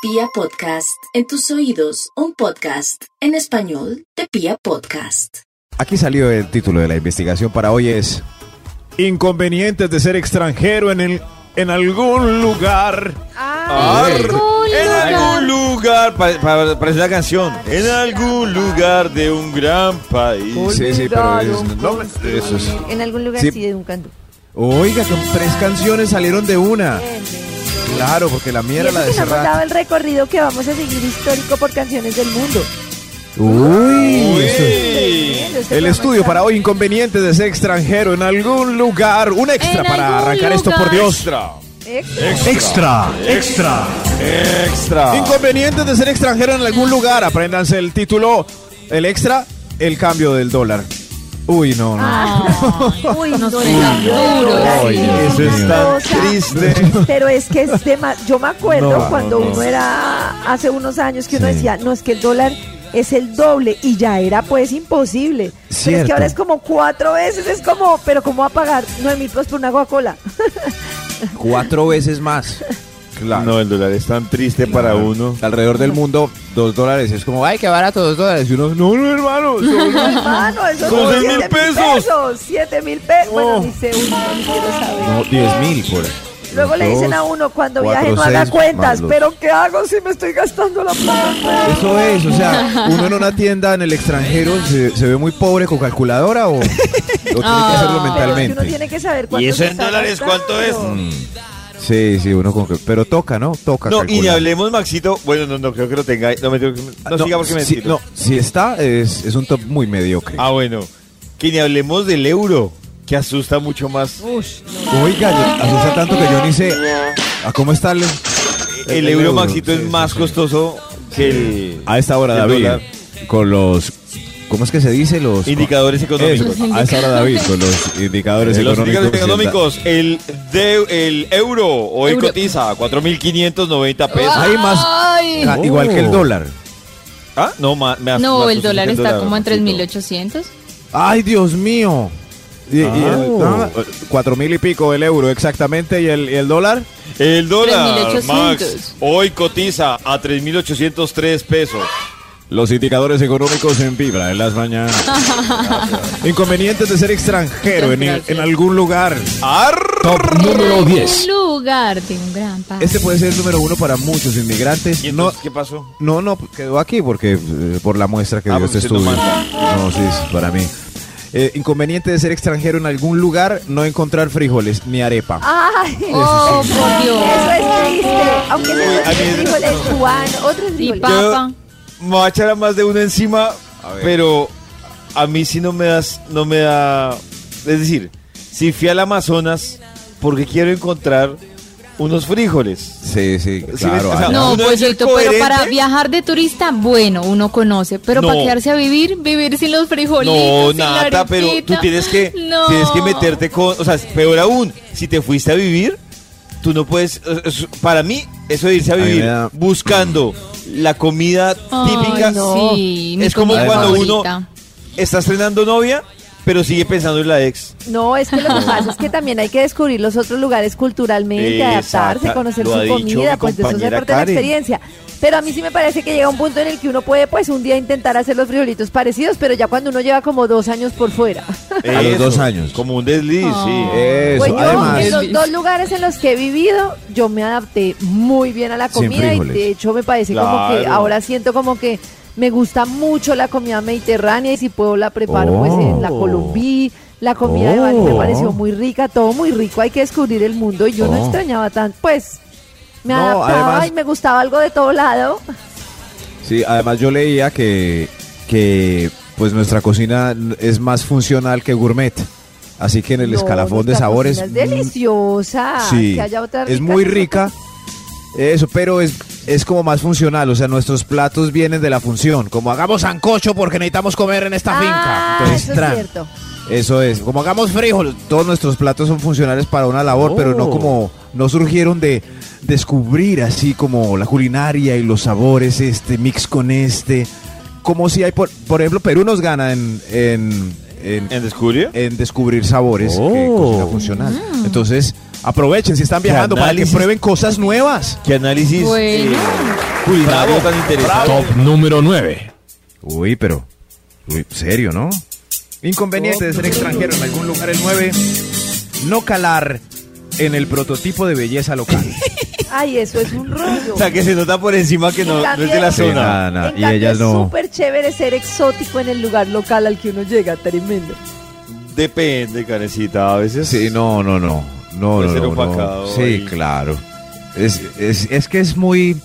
Pia Podcast, en tus oídos, un podcast en español de Pia Podcast. Aquí salió el título de la investigación para hoy es Inconvenientes de ser extranjero en el en algún lugar. Ah, en algún lugar, pa- pa- parece la canción. En algún lugar de un gran país. Sí, sí, pero es, no, eso es- En algún lugar Sí. sí, de un canto. Oiga, con tres canciones salieron de una. Claro, porque la mía Y era la de que no hemos dado el recorrido que vamos a seguir histórico por canciones del mundo. Uy, eso- este El estudio para hoy, inconvenientes de ser extranjero en algún lugar. Un extra En para algún arrancar esto, por lugar. Dios. Extra. Extra. Extra, extra. Extra. Inconvenientes de ser extranjero en algún lugar. Apréndanse el título. El extra, el cambio del dólar. Uy, no, no. Uy, nos no, no, duro, no, Eso es no, tan o sea, triste. Pero es que es tema. Yo me acuerdo No, cuando no, no. uno era hace unos años que uno Sí. decía, no es que el dólar es el doble y ya era pues imposible. Pero es Cierto. que ahora es como cuatro veces, es como, pero ¿cómo va a pagar nueve mil pesos por una Coca-Cola? Cuatro veces más. Claro. No, el dólar es tan triste para uno. Alrededor del mundo, dos dólares. Es como, ay, qué barato, dos dólares. Y uno, no, no, hermano. son- Hermano, eso Son son seis siete mil pesos. Siete mil pesos. Bueno, ni sé uno, ni quiero saber. no, diez mil por ahí. Luego le dicen a Dos, uno cuando cuatro, viaje no haga cuentas, pero ¿qué hago si me estoy gastando la plata? Eso es, o sea, uno en una tienda en el extranjero se, se ve muy pobre con calculadora o, o tiene que hacerlo Pero es que uno mentalmente. tiene que saber cuánto ¿Y eso en dólares cuánto gastando. Mm. Sí, sí, uno con pero toca, ¿no? Toca. No, y ni hablemos, Maxito. Bueno, no, no creo que lo tenga. No, me, no, Ah, siga porque me si, no, si está, es, es un top muy mediocre. Ah, bueno. Que ni hablemos del euro, que asusta mucho más. Oiga, yo- asusta tanto que yo ni sé a cómo está el, El, euro, Maxito, es más sí, sí. costoso que el. A esta hora, el David, dólar. con los, ¿cómo es que se dice? Los Indicadores económicos. Eso, a esta hora, David, con los indicadores Los económicos. indicadores económicos, el, de, el euro hoy Euro. cotiza 4.590 pesos. Hay más, Ay. ah, igual que el Oh. dólar. ¿Ah? No, más, más- No, más el dólar está como en Maxito. 3.800. ¡Ay, Dios mío! Y, y el- Ah. ah, cuatro mil y pico el euro exactamente y el, y el dólar El dólar, 3.800. Max, hoy cotiza a 3.803 pesos. Los indicadores económicos en vibra en las mañanas inconvenientes de ser extranjero en, en algún lugar Arr. top número 10 Un lugar de un gran país. este puede ser el número uno para muchos inmigrantes ¿Y no entonces qué pasó? no no quedó aquí porque eh, por la muestra que Ah, dio porque este usted no estudio no sí es para mí Eh, inconveniente de ser extranjero en algún lugar no encontrar frijoles ni arepa Ay, Oh, por Dios. eso es triste. Aunque Uy, se a mí- frijoles cubano, otros Y frijoles. papa. Me voy a echar a más de uno encima, A pero a mí sí no me das, no me da. Es decir, si fui al Amazonas, porque quiero encontrar unos frijoles. sí sí claro o sea, No, pues es pero para viajar de turista, bueno, uno conoce. Pero No. para quedarse a vivir, vivir sin los frijolitos. No, sin la nada, pero tú tienes que, No. tienes que meterte con, o sea, peor aún, si te fuiste a vivir, tú no puedes, es- para mí, eso de irse a vivir da- buscando la comida Ay, típica, sí, es como comida cuando uno está estrenando novia, pero sigue pensando en la ex. No, es que lo que pasa es que también hay que descubrir los otros lugares culturalmente, Exacto, adaptarse, conocer lo su comida, mi pues de eso se parte la experiencia. Pero a mí sí me parece que llega un punto en el que uno puede, pues, un día intentar hacer los frijolitos parecidos, pero ya cuando uno lleva como dos años por fuera. A los dos años. Como un desliz, sí. eso Pues yo, además en los dos lugares en los que he vivido, yo me adapté muy bien a la comida y de hecho me parece como que ahora siento como que me gusta mucho la comida mediterránea y si puedo la preparo pues en la Oh. Colombí. La comida de Bali me Oh. pareció muy rica, todo muy rico, hay que descubrir el mundo y yo no Oh. extrañaba tanto, pues me No, adaptaba además- y me gustaba algo de todo lado. Sí, además yo leía que, que pues nuestra cocina es más funcional que gourmet. Así que en el No, escalafón de sabores. Es deliciosa. mm, Sí, que haya otra es muy rica. Eso, pero es, es como más funcional. O sea, nuestros platos vienen de la función. Como hagamos sancocho porque necesitamos comer en esta Ah, finca. Entonces, eso es cierto. Eso es. Como hagamos frijoles. Todos nuestros platos son funcionales para una labor, pero no como. No surgieron de descubrir así como la culinaria y los sabores, este mix con este. Como si hay, por, por ejemplo, Perú nos gana en. en, en- ¿En descubrir? en descubrir sabores que Oh. cocina funcional. Entonces, aprovechen si están viajando para que prueben cosas nuevas. ¿Qué análisis? Bueno. eh, culinario tan interesante. Top número 9. Uy, pero. Uy, serio, ¿no? Inconveniente de ser extranjero en algún lugar el 9. No calar en el prototipo de belleza local. Ay, eso es un rollo. O sea, que se nota por encima que no, no es de la Sí, zona. nada, nada. En Y ellas es no. súper chévere ser exótico en el lugar local al que uno llega, tremendo. Depende, carecita. A veces. Sí, no, no, no. No, no, ser no, opacado no. Sí, claro. Es, es, es que es muy.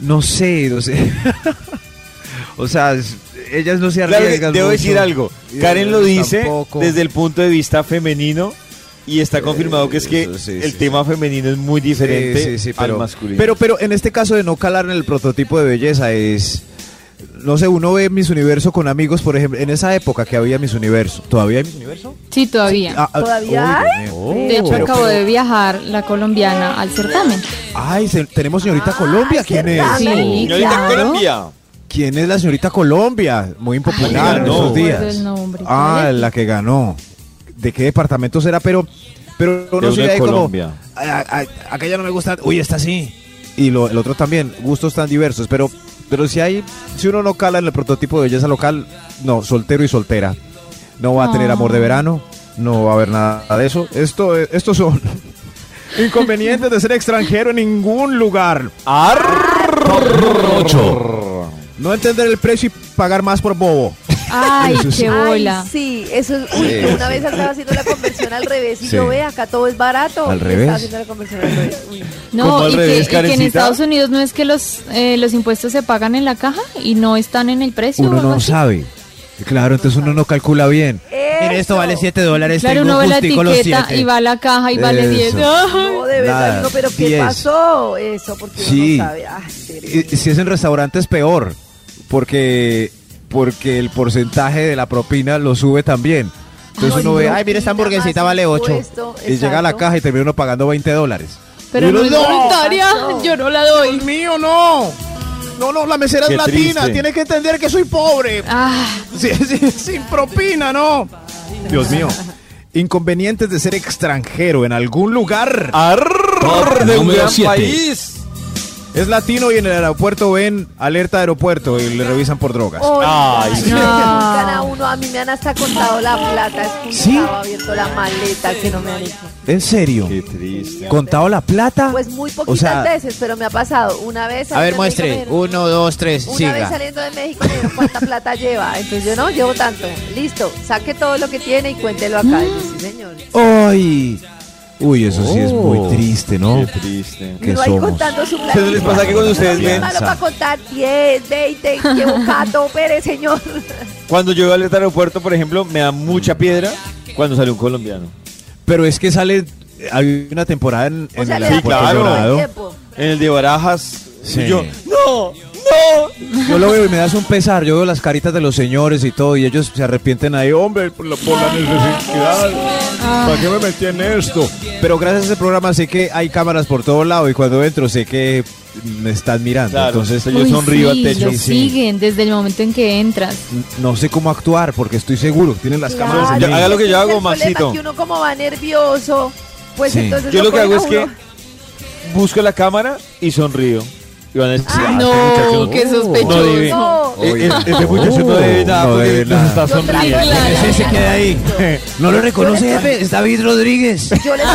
No sé, no sé. o sea, es- ellas no se Claro arriesgan. debo mucho. decir algo. Karen lo dice tampoco. desde el punto de vista femenino y está confirmado que es que sí, el sí, tema femenino es muy diferente pero, al masculino. Pero, pero en este caso de no calar en el prototipo de belleza es. No sé, uno ve Miss Universo con amigos, por ejemplo, en esa época que había Miss Universo. ¿Todavía hay Miss Universo? Sí, todavía. Ah, ah, ¿Todavía de hecho, pero- acabó de viajar la colombiana al certamen. Ay, se- tenemos señorita Colombia. ¿Quién es? Sí, Señorita claro. Colombia. ¿Quién es la señorita Colombia? Muy impopular Ay, en esos días. Ah, la que ganó. ¿De qué departamento será? Pero, pero no sé, ahí como, Colombia. "Ay, ay, aquella no me gusta. Uy, esta sí. Y lo, el otro también. Gustos tan diversos. Pero, pero si hay, si uno no cala en el prototipo de belleza local, no, soltero y soltera. No va a tener Ah. amor de verano. No va a haber nada de eso. Esto, estos son inconvenientes de ser extranjero en ningún lugar. 8. No entender el precio y pagar más por bobo. Ay, qué bola. Ay, sí, eso es. Uy, Sí, una sí. vez estaba haciendo la conversión al revés y Sí. yo ve acá todo es barato. ¿Al revés? Estaba haciendo la conversión al revés. Uy. ¿Cómo No, al y que, revés, y que en? Estados Unidos no es que los, eh, los impuestos se pagan en la caja y no están en el precio. Uno no así. sabe. Claro, entonces uno no calcula bien. Mire, esto vale 7 dólares. Claro, tengo uno ve la etiqueta y va a la caja y vale 10. Eso. No, de verdad, Nada, no, pero ¿qué diez. pasó? Eso, porque Sí. uno no sabe. Ay. Y- Si es en restaurantes, peor. Porque, porque el porcentaje de la propina lo sube también. Entonces Ay, uno ve, ay, mira, esta hamburguesita vale 8. impuesto, Y llega a la caja y termina uno pagando 20 dólares. Pero no es ¡No! voluntaria, yo no la doy. mío, no! No, no, la mesera Qué es latina. triste. Tiene que entender que soy pobre. Ah, Sí, sí, sin propina, no. Dios mío. Inconvenientes de ser extranjero en algún lugar. Arr, de un gran siete. país. Es latino y en el aeropuerto ven alerta de aeropuerto y le revisan por drogas. Ay, sí. a uno, a mí me han hasta contado la plata, es ¿Sí? abierto la maleta que no me han hecho. ¿En serio? Qué triste. ¿Contado la plata? Pues muy poquitas O sea, veces, pero me ha pasado. Una vez a ver, México muestre. Uno, dos, tres, Una vez siga. saliendo de México me dijeron cuánta plata lleva. Entonces yo no, llevo tanto. Listo, saque todo lo que tiene y cuéntelo acá. Y yo, sí, señor. ¡Ay! Uy, eso sí es muy Oh, triste, ¿no? Qué triste. ¿Qué Uno ahí somos? contando su plata. ¿Pero les pasa que cuando ustedes ven- malo para contar 10, 20, llevo cato, pere, señor. Cuando yo voy al aeropuerto, por ejemplo, me da mucha piedra cuando sale un colombiano. Pero es que sale. Hay una temporada en, O en sea, el le da aeropuerto claro. dorado. tiempo. En el de Barajas, Sí. y yo, no, no. Yo lo veo y me das un pesar. Yo veo las caritas de los señores y todo, y ellos se arrepienten ahí, hombre, por la, por la necesidad. ¿Para qué me metí en esto? Pero gracias a ese programa sé que hay cámaras por todo lado y cuando entro sé que me están mirando. Claro, Entonces yo uy, sonrío sí, al techo. lo Sí, siguen desde el momento en que entras. no sé cómo actuar porque estoy seguro que tienen las cámaras. En mí. haga lo que yo hago, Maxito. que uno como va nervioso, pues Sí. entonces Yo lo que hago es que busco la cámara y sonrío. Y van a decir, Ay, "Ah, no, qué no sospechoso. debe. No. Eh, eh, Este muchacho no debe nada No porque debe nada. está sonriendo. Ese se queda ahí. ¿No lo reconoce, jefe? Es David Rodríguez. Yo les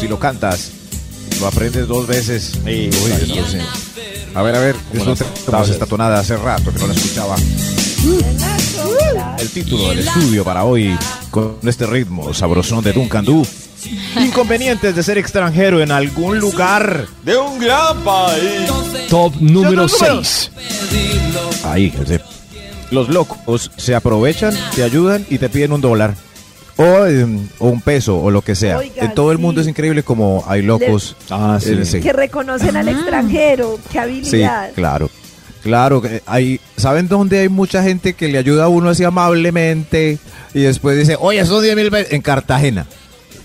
Si lo cantas, lo aprendes dos veces. Sí, Uy, no sé. A ver, a ver, disfrute como esta tonada hace rato que no la escuchaba. El título del estudio para hoy, con este ritmo sabrosón de Duncan Du. Inconvenientes de ser extranjero en algún lugar. De un gran país. Top número Los números. 6. Ahí. Los locos se aprovechan, te ayudan y te piden un dólar. O, em, o un peso, o lo que sea. En todo el mundo sí. es increíble como hay locos. Ah, sí. eh, sí. que reconocen al extranjero, qué Sí, habilidad. claro. Claro, que hay, ¿saben dónde hay mucha gente que le ayuda a uno así amablemente y después dice, oye, esos 10 mil pesos en Cartagena?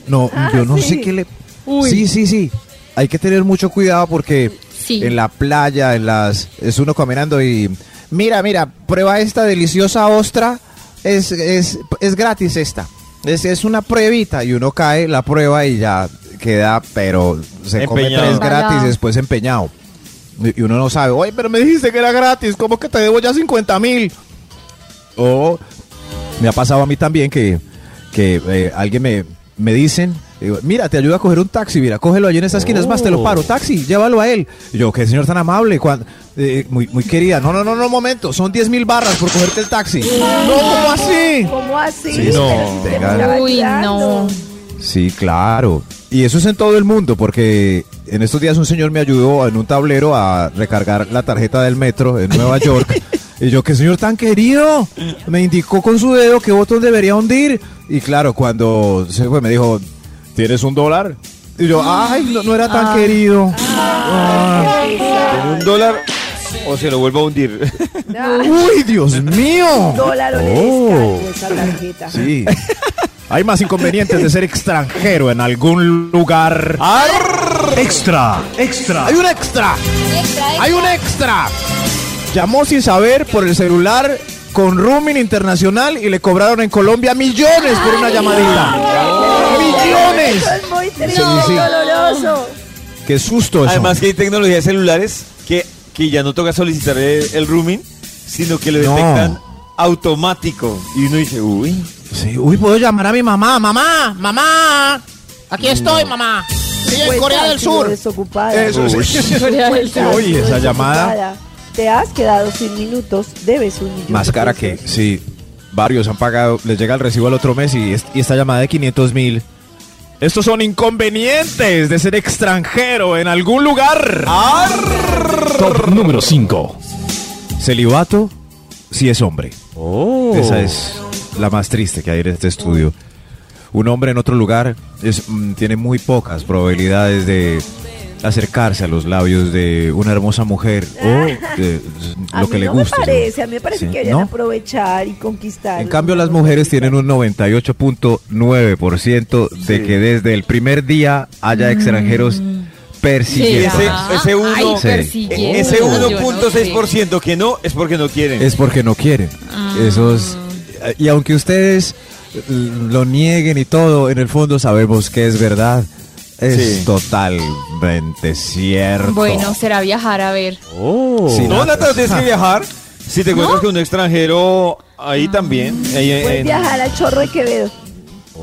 No, Ah, yo no sí. sé qué le... Uy. Sí, sí, sí. Hay que tener mucho cuidado porque Sí. en la playa, en las... Es uno caminando y... Mira, mira, prueba esta deliciosa ostra. Es, es, es gratis esta. Es, es una pruebita y uno cae, la prueba y ya queda, pero se come tres gratis y después empeñado. Y y uno no sabe, oye, pero me dijiste que era gratis, ¿cómo que te debo ya 50 mil? O me ha pasado a mí también que, que eh, alguien me, me dicen, digo, mira, te ayuda a coger un taxi, mira, cógelo allí en esta esquina, es más, te lo paro, taxi, llévalo a él. Y yo, qué señor tan amable, eh, muy, muy querida. No, no, no, no, momento, son 10 mil barras por cogerte el taxi. No, ¿cómo así? ¿Cómo así? Sí, no, Pero Uy, no. Sí, claro. Y eso es en todo el mundo, porque en estos días un señor me ayudó en un tablero a recargar la tarjeta del metro en Nueva York. y yo, qué señor tan querido, me indicó con su dedo qué botón debería hundir. Y claro, cuando se fue me dijo, ¿tienes un dólar? Y yo, ay, no, no era tan Ah. querido. Ah. ¿Tiene un dólar o se lo vuelvo a hundir? Uy, Dior mío. Dólar Oh. esa tarjeta. Sí. Hay más inconvenientes de ser extranjero en algún lugar. Extra, extra. Hay un extra. Hay un extra. Llamó sin saber por el celular con roaming internacional y le cobraron en Colombia millones por una llamadita. ¡Millones! Eso es muy triste, Sí, sí. doloroso. ¡Qué susto eso! Además que hay tecnología de celulares que, que ya no toca solicitar el, el rooming, sino que lo No. detectan automático. Y uno dice, uy, Sí, uy, puedo llamar a mi mamá. ¡Mamá! ¡Mamá! Aquí estoy, mamá. Sí, en Corea del Sur. Desocupada. Eso sí. Corea del Sur. Oye, esa llamada. Te has quedado sin minutos, debes un millón. Más cara que, sí, varios han pagado, les llega el recibo al otro mes y, es- y esta llamada de 500 mil. Estos son inconvenientes de ser extranjero en algún lugar. Top número 5. Celibato, si es hombre. Oh. Esa es la más triste que hay en este estudio. Un hombre en otro lugar es, mm, tiene muy pocas probabilidades de acercarse a los labios de una hermosa mujer o de A lo que le no guste. me parece, a mí me parece Sí, que deberían ¿no? aprovechar y conquistar. En cambio, las mujeres tienen un 98.9% de Sí. que desde el primer día haya extranjeros persiguiendo. Ese- ese uno- Ay, Sí. ese yo no sé. 1.6% que no es porque no quieren. Es porque no quieren. Esos, y aunque ustedes mm, lo nieguen y todo, en el fondo sabemos que es verdad. Es Sí. totalmente cierto. Bueno, será viajar a ver. Sí, no, no, Nata, no tienes que viajar. Si te encuentras con un extranjero, ahí también. ahí en- Puedes en- viajar al chorro de Quevedo.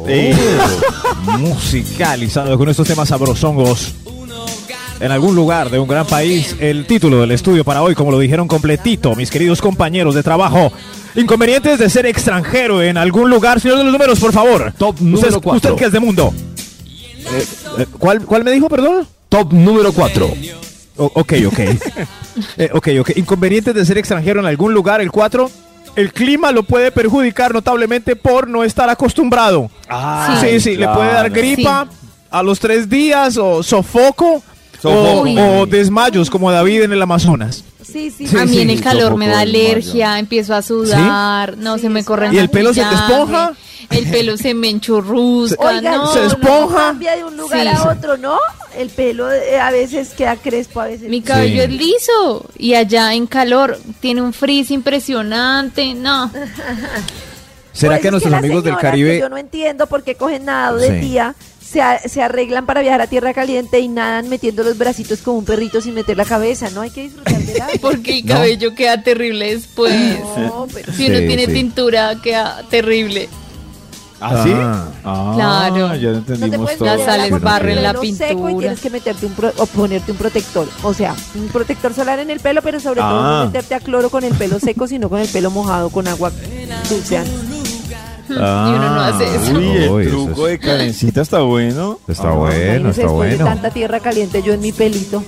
eh, musicalizado con estos temas sabrosongos. En algún lugar de un gran país, el título del estudio para hoy, como lo dijeron completito, mis queridos compañeros de trabajo. Inconvenientes de ser extranjero en algún lugar. Señor de los números, por favor. Top Usted- número cuatro. ¿Usted qué es de mundo? Eh, eh, ¿cuál, ¿Cuál me dijo, perdón? Top número 4. O- ok, ok. Eh, ok, ok. Inconvenientes de ser extranjero en algún lugar. El 4. El clima lo puede perjudicar notablemente por no estar acostumbrado. Ah, sí, sí, le puede dar gripa a los tres días o sofoco, Sofoco. O, o desmayos como David en el Amazonas. Sí, sí. Sí, a mí sí, en el calor me da alergia, empiezo a sudar, no Sí, se me eso corre da. ¿Y el pelo se te esponja? El pelo se me enchurrusca, Oigan, no. se esponja. cambia de un lugar Sí. a otro, ¿no? El pelo eh, a veces queda crespo, a veces. Mi cabello Sí. es liso y allá en calor tiene un frizz impresionante, no. ¿Será Pues que es nuestros amigos del Caribe... yo no entiendo por qué cogen nada de Sí. día, se, a- se arreglan para viajar a tierra caliente y nadan metiendo los bracitos como un perrito sin meter la cabeza, ¿no? Hay que disfrutar de la Porque el No. cabello queda terrible después. No, pero Si uno Sí, tiene sí. tintura, queda terrible. ¿Ah, sí? Ah. Ah, Claro. Ya no no te entendimos puedes todo. Las meter el sales el la pelo seco y pintura. tienes que meterte un pro- o ponerte un protector, o sea, un protector solar en el pelo, pero sobre todo Ah. no meterte a cloro con el pelo seco, sino con el pelo mojado con agua dulceante. y uno no hace eso. Uy, el Uy, eso truco es- de Karencita está bueno. Está Ah, bueno, está de bueno. tanta tierra caliente yo en mi pelito.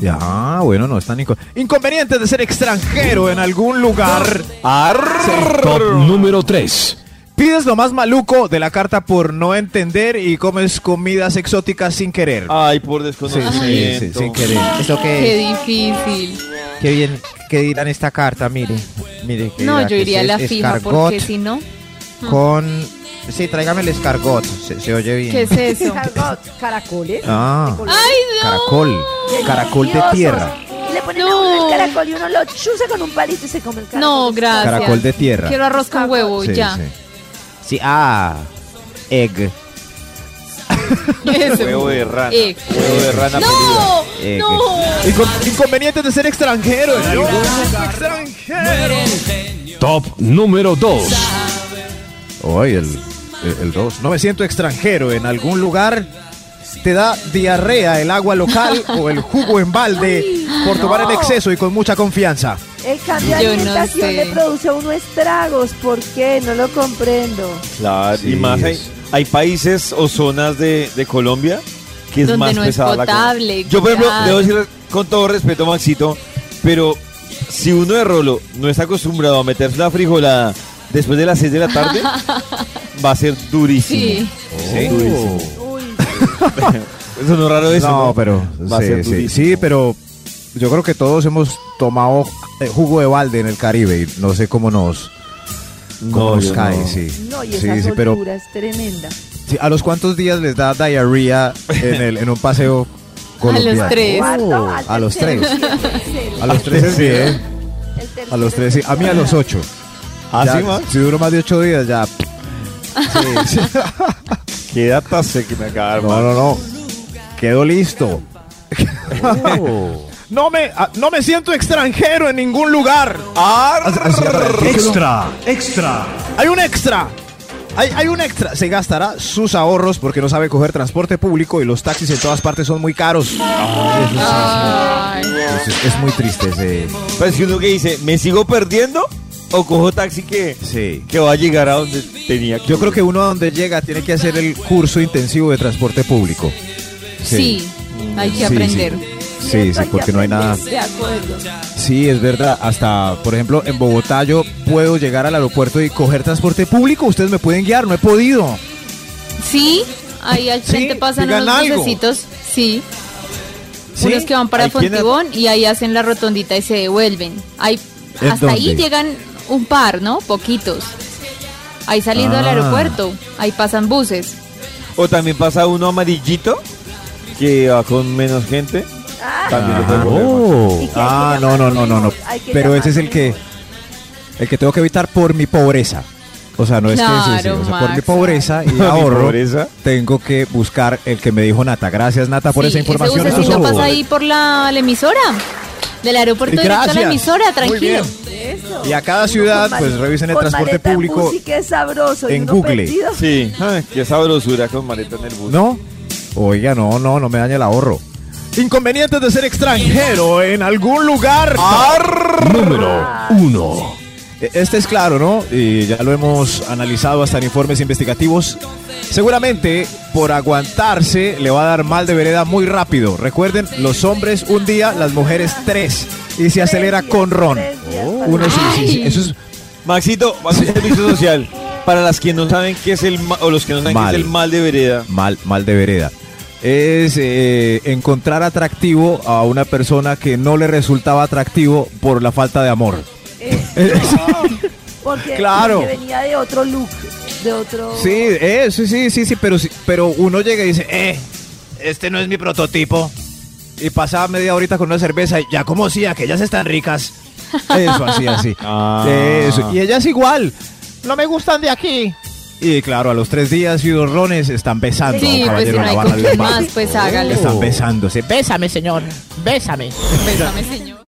Ya, bueno, no están inco- inconvenientes de ser extranjero en algún lugar. Top número 3. Pides lo más maluco de la carta por no entender y comes comidas exóticas sin querer. Ay, por Sí, desconocimiento. sí, sí, sin querer. ¿Eso Qué qué, difícil. qué bien, qué dirán esta carta? Mire, mire. que No, dirá yo que iría a la fija escargot porque si no, Con... Sí, tráigame el escargot, se, se oye bien. ¿qué es eso? Cargot, Caracoles. Ah, Ay, no. caracol. Caracol de tierra. Y le ponen a No. uno el caracol y uno lo chuza con un palito y se come el caracol. No, gracias. Caracol de tierra. Quiero arroz con huevo, Sí, ya. sí. Sí, ah, egg. Huevo de rana. Eh. Huevo de rana pelida. ¡No! Eh, ¡No! Incon- inconvenientes de ser extranjero extranjero. Top número 2. Hoy el, el 2. No me siento extranjero en algún lugar. Te da diarrea el agua local o el jugo en balde por tomar en exceso y con mucha confianza. El cambio de no alimentación sé. le produce a uno estragos. ¿Por qué? No lo comprendo. Claro, Sí, y más hay, es- hay países o zonas de, de Colombia que es Donde más no es pesada la cosa. potable, Yo, por ejemplo, debo decir con todo respeto, Maxito, pero si uno de rolo no está acostumbrado a meterse la frijolada después de las 6 de la tarde, va a ser durísimo. Sí. Sí. Durísimo. Uy, Eso no es raro eso. no, ¿no? pero Va a sí, ser sí, durísimo. sí, pero yo creo que todos hemos tomado eh, jugo de balde en el Caribe y no sé cómo nos, cómo No, nos cae, no. sí. no, y sí, esa sí, pero es tremenda. sí, ¿a los cuántos días les da diarrea en, el, en un paseo colombiano? tres. Oh, a los tres. sí, tercero. A los tres es bien. El A los tres, sí. A mí a los ocho. ¿Ah, Ya, sí, Max? Si duro más de ocho días, ya. Sí, sí. Qué data sé que me acaba de No, no, no. Quedo listo. No me, ah, no me siento extranjero en ningún lugar. Extra, extra. Hay un extra. Hay, hay un extra. Se gastará sus ahorros porque no sabe coger transporte público y los taxis en todas partes son muy caros. Ay. Eso es, es muy triste ese. Pero es que uno que dice, ¿me sigo perdiendo? ¿O cojo taxi que, Sí. que va a llegar a donde tenía que Yo creo que uno a donde llega tiene que hacer el curso intensivo de transporte público. Sí, hay que Sí, aprender. Sí, sí, porque que no hay nada. De acuerdo. Sí, es verdad. Hasta, por ejemplo, en Bogotá yo puedo llegar al aeropuerto y coger transporte público. Ustedes me pueden guiar, no he podido. Sí, ahí al Sí, frente pasan digan unos bucecitos, sí, ¿Sí? unos que van para quien- Fontibón y ahí hacen la rotondita y se devuelven. Hay, ¿En hasta ahí llegan un par, ¿no? Poquitos. Ahí saliendo del Ah. aeropuerto, ahí pasan buses. O también pasa uno amarillito que va con menos gente. También lo puede Ajá. coger, Max. ¿Y qué hay que Ah, no, no, no, no, no. Pero ese es el que el que tengo que evitar por mi pobreza. O sea, no es que o sea, por mi pobreza y Mi ahorro pobreza. tengo que buscar el que me dijo Nata. Gracias Nata por Sí, esa información. Ese pasa ahí por la, la emisora. Del aeropuerto directo a Gracias. la emisora, Muy tranquilo. Y a cada Uno ciudad, pues, revisen el transporte público y que es sabroso. en uno Google. Sí, qué sabrosura con maleta en el bus. ¿No? Oiga, no, no, no me dañe el ahorro. Inconvenientes de ser extranjero en algún lugar. Número 1. Este es claro, ¿no? Y ya lo hemos analizado hasta en informes investigativos. Seguramente por aguantarse le va a dar mal de vereda muy rápido. Recuerden, los hombres un día, las mujeres tres. Y se acelera con ron. para- Uno sí, sí, sí. Ay. Eso es Maxito, va a ser servicio social. Para las que no saben qué es el ma- o los que no saben Mal. qué es el mal de vereda. mal, mal de vereda. Es eh, encontrar atractivo a una persona que no le resultaba atractivo por la falta de amor. Porque, Claro. porque venía de otro look, de otro... Sí, eh, sí, sí, sí, sí, pero, sí, pero uno llega y dice, eh, este no es mi prototipo. Y pasa media horita con una cerveza y ya como si aquellas están ricas. Eso, así, así. Ah. Eso. Y ellas igual. No me gustan de aquí. Y claro, a los tres días y dos rones están besando. Sí, a un pues si caballero no hay con más, pues hágale. Están besándose. Bésame, señor. Bésame. Bésame, señor.